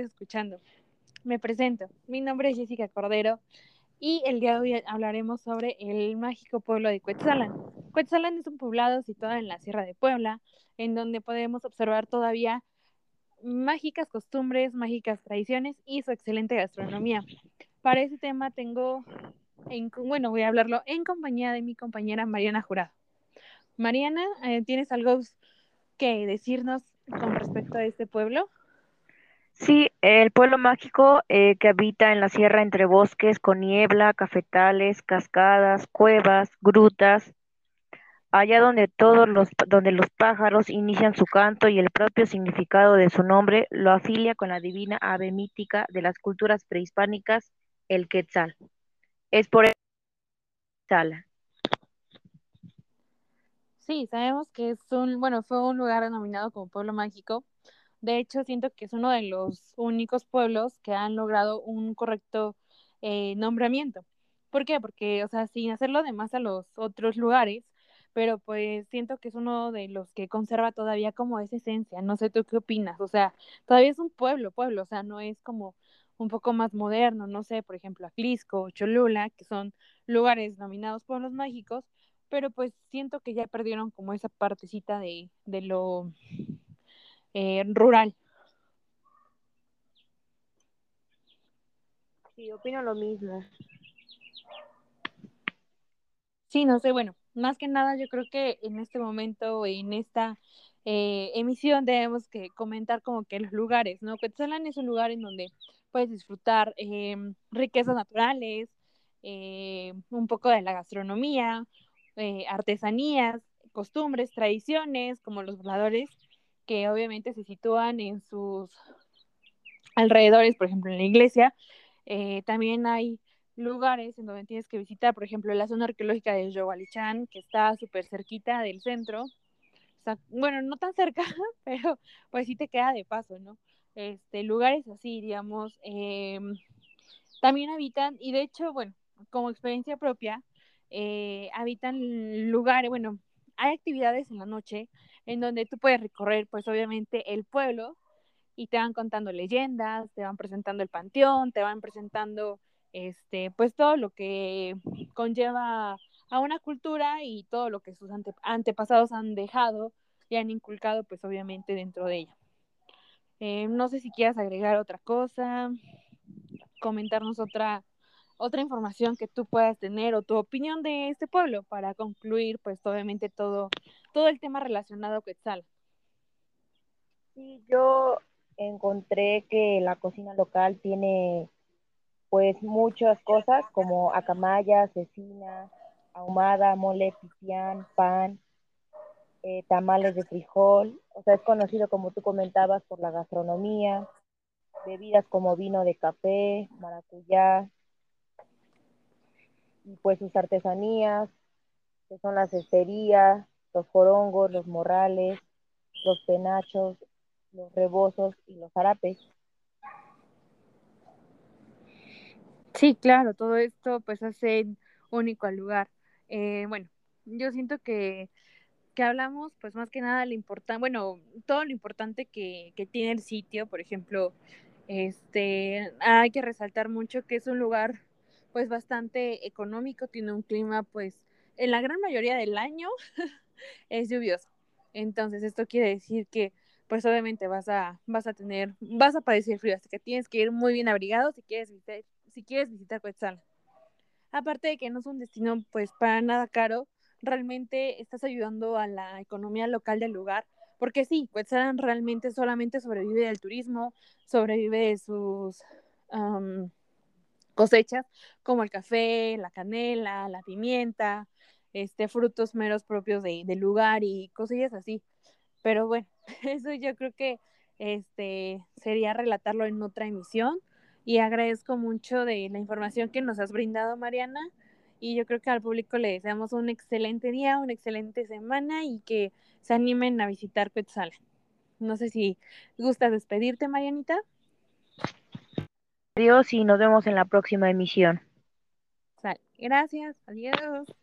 escuchando. Me presento. Mi nombre es Jessica Cordero y el día de hoy hablaremos sobre el mágico pueblo de Cuetzalan. Cuetzalan es un poblado situado en la Sierra de Puebla, en donde podemos observar todavía mágicas costumbres, mágicas tradiciones y su excelente gastronomía. Para ese tema tengo, en, bueno, voy a hablarlo en compañía de mi compañera Mariana Jurado. Mariana, eh, ¿tienes algo que decirnos con respecto a este pueblo? Sí, el pueblo mágico eh, que habita en la sierra entre bosques con niebla, cafetales, cascadas, cuevas, grutas, allá donde todos los donde los pájaros inician su canto y el propio significado de su nombre lo afilia con la divina ave mítica de las culturas prehispánicas, el quetzal. Es por eso Sí, sabemos que es un, bueno, fue un lugar denominado como pueblo mágico de hecho, siento que es uno de los únicos pueblos que han logrado un correcto eh, nombramiento. ¿Por qué? Porque, o sea, sin hacerlo de más a los otros lugares, pero pues siento que es uno de los que conserva todavía como esa esencia. No sé tú qué opinas, o sea, todavía es un pueblo, pueblo, o sea, no es como un poco más moderno, no sé, por ejemplo, Aclisco, Cholula, que son lugares nominados pueblos mágicos, pero pues siento que ya perdieron como esa partecita de, de lo eh, rural. Sí, opino lo mismo. Sí, no sé, bueno, más que nada yo creo que en este momento, en esta eh, emisión debemos que comentar como que los lugares, ¿no? Quetzalan es un lugar en donde puedes disfrutar em, riquezas naturales, eh, un poco de la gastronomía, artesanías, costumbres, tradiciones, como los voladores, que obviamente se sitúan en sus alrededores, por ejemplo, en la iglesia. Eh, también hay lugares en donde tienes que visitar, por ejemplo, la zona arqueológica de Yowalichan, que está súper cerquita del centro. bueno, no tan cerca, pero pues sí te queda de paso, ¿no? Este, lugares así, digamos, em, también habitan, y de hecho, bueno, como experiencia propia, eh, habitan lugares, bueno, hay actividades en la noche en donde tú puedes recorrer, pues obviamente, el pueblo y te van contando leyendas, te van presentando el panteón, te van presentando, este, pues todo lo que conlleva a una cultura y todo lo que sus antepasados han dejado y han inculcado, pues obviamente, dentro de ella. Eh, no sé si quieras agregar otra cosa, comentarnos otra otra información que tú puedas tener o tu opinión de este pueblo para concluir, pues obviamente todo, todo el tema relacionado a Quetzal. Sí, yo encontré que la cocina local tiene pues muchas cosas como acamaya, cecina, ahumada, mole, pipián, pan, eh, tamales de frijol. O sea, es conocido como tú comentabas por la gastronomía, bebidas como vino de café, maracuyá, y pues sus artesanías, que son las esterías, los forongos, los morrales, los penachos, los rebozos y los harapes. Sí, claro, todo esto pues hace único al lugar. Eh, bueno, yo siento que, que hablamos pues más que nada lo importante, bueno, todo lo importante que, que tiene el sitio, por ejemplo, este, hay que resaltar mucho que es un lugar pues bastante económico, tiene un clima pues en la gran mayoría del año es lluvioso. Entonces esto quiere decir que pues obviamente vas a, vas a tener, vas a padecer frío, así que tienes que ir muy bien abrigado si quieres visitar, si quieres visitar. Aparte de que no es un destino pues para nada caro, realmente estás ayudando a la economía local del lugar, porque sí, Quetzal realmente solamente sobrevive del turismo, sobrevive de sus cosechas como el café, la canela, la pimienta, este, frutos meros propios de, del lugar y cosillas así. Pero bueno, eso yo creo que este, sería relatarlo en otra emisión y agradezco mucho de la información que nos has brindado, Mariana. Y yo creo que al público le deseamos un excelente día, una excelente semana y que se animen a visitar Quetzal. No sé si gustas despedirte, Marianita. Adiós y nos vemos en la próxima emisión. Gracias. Adiós.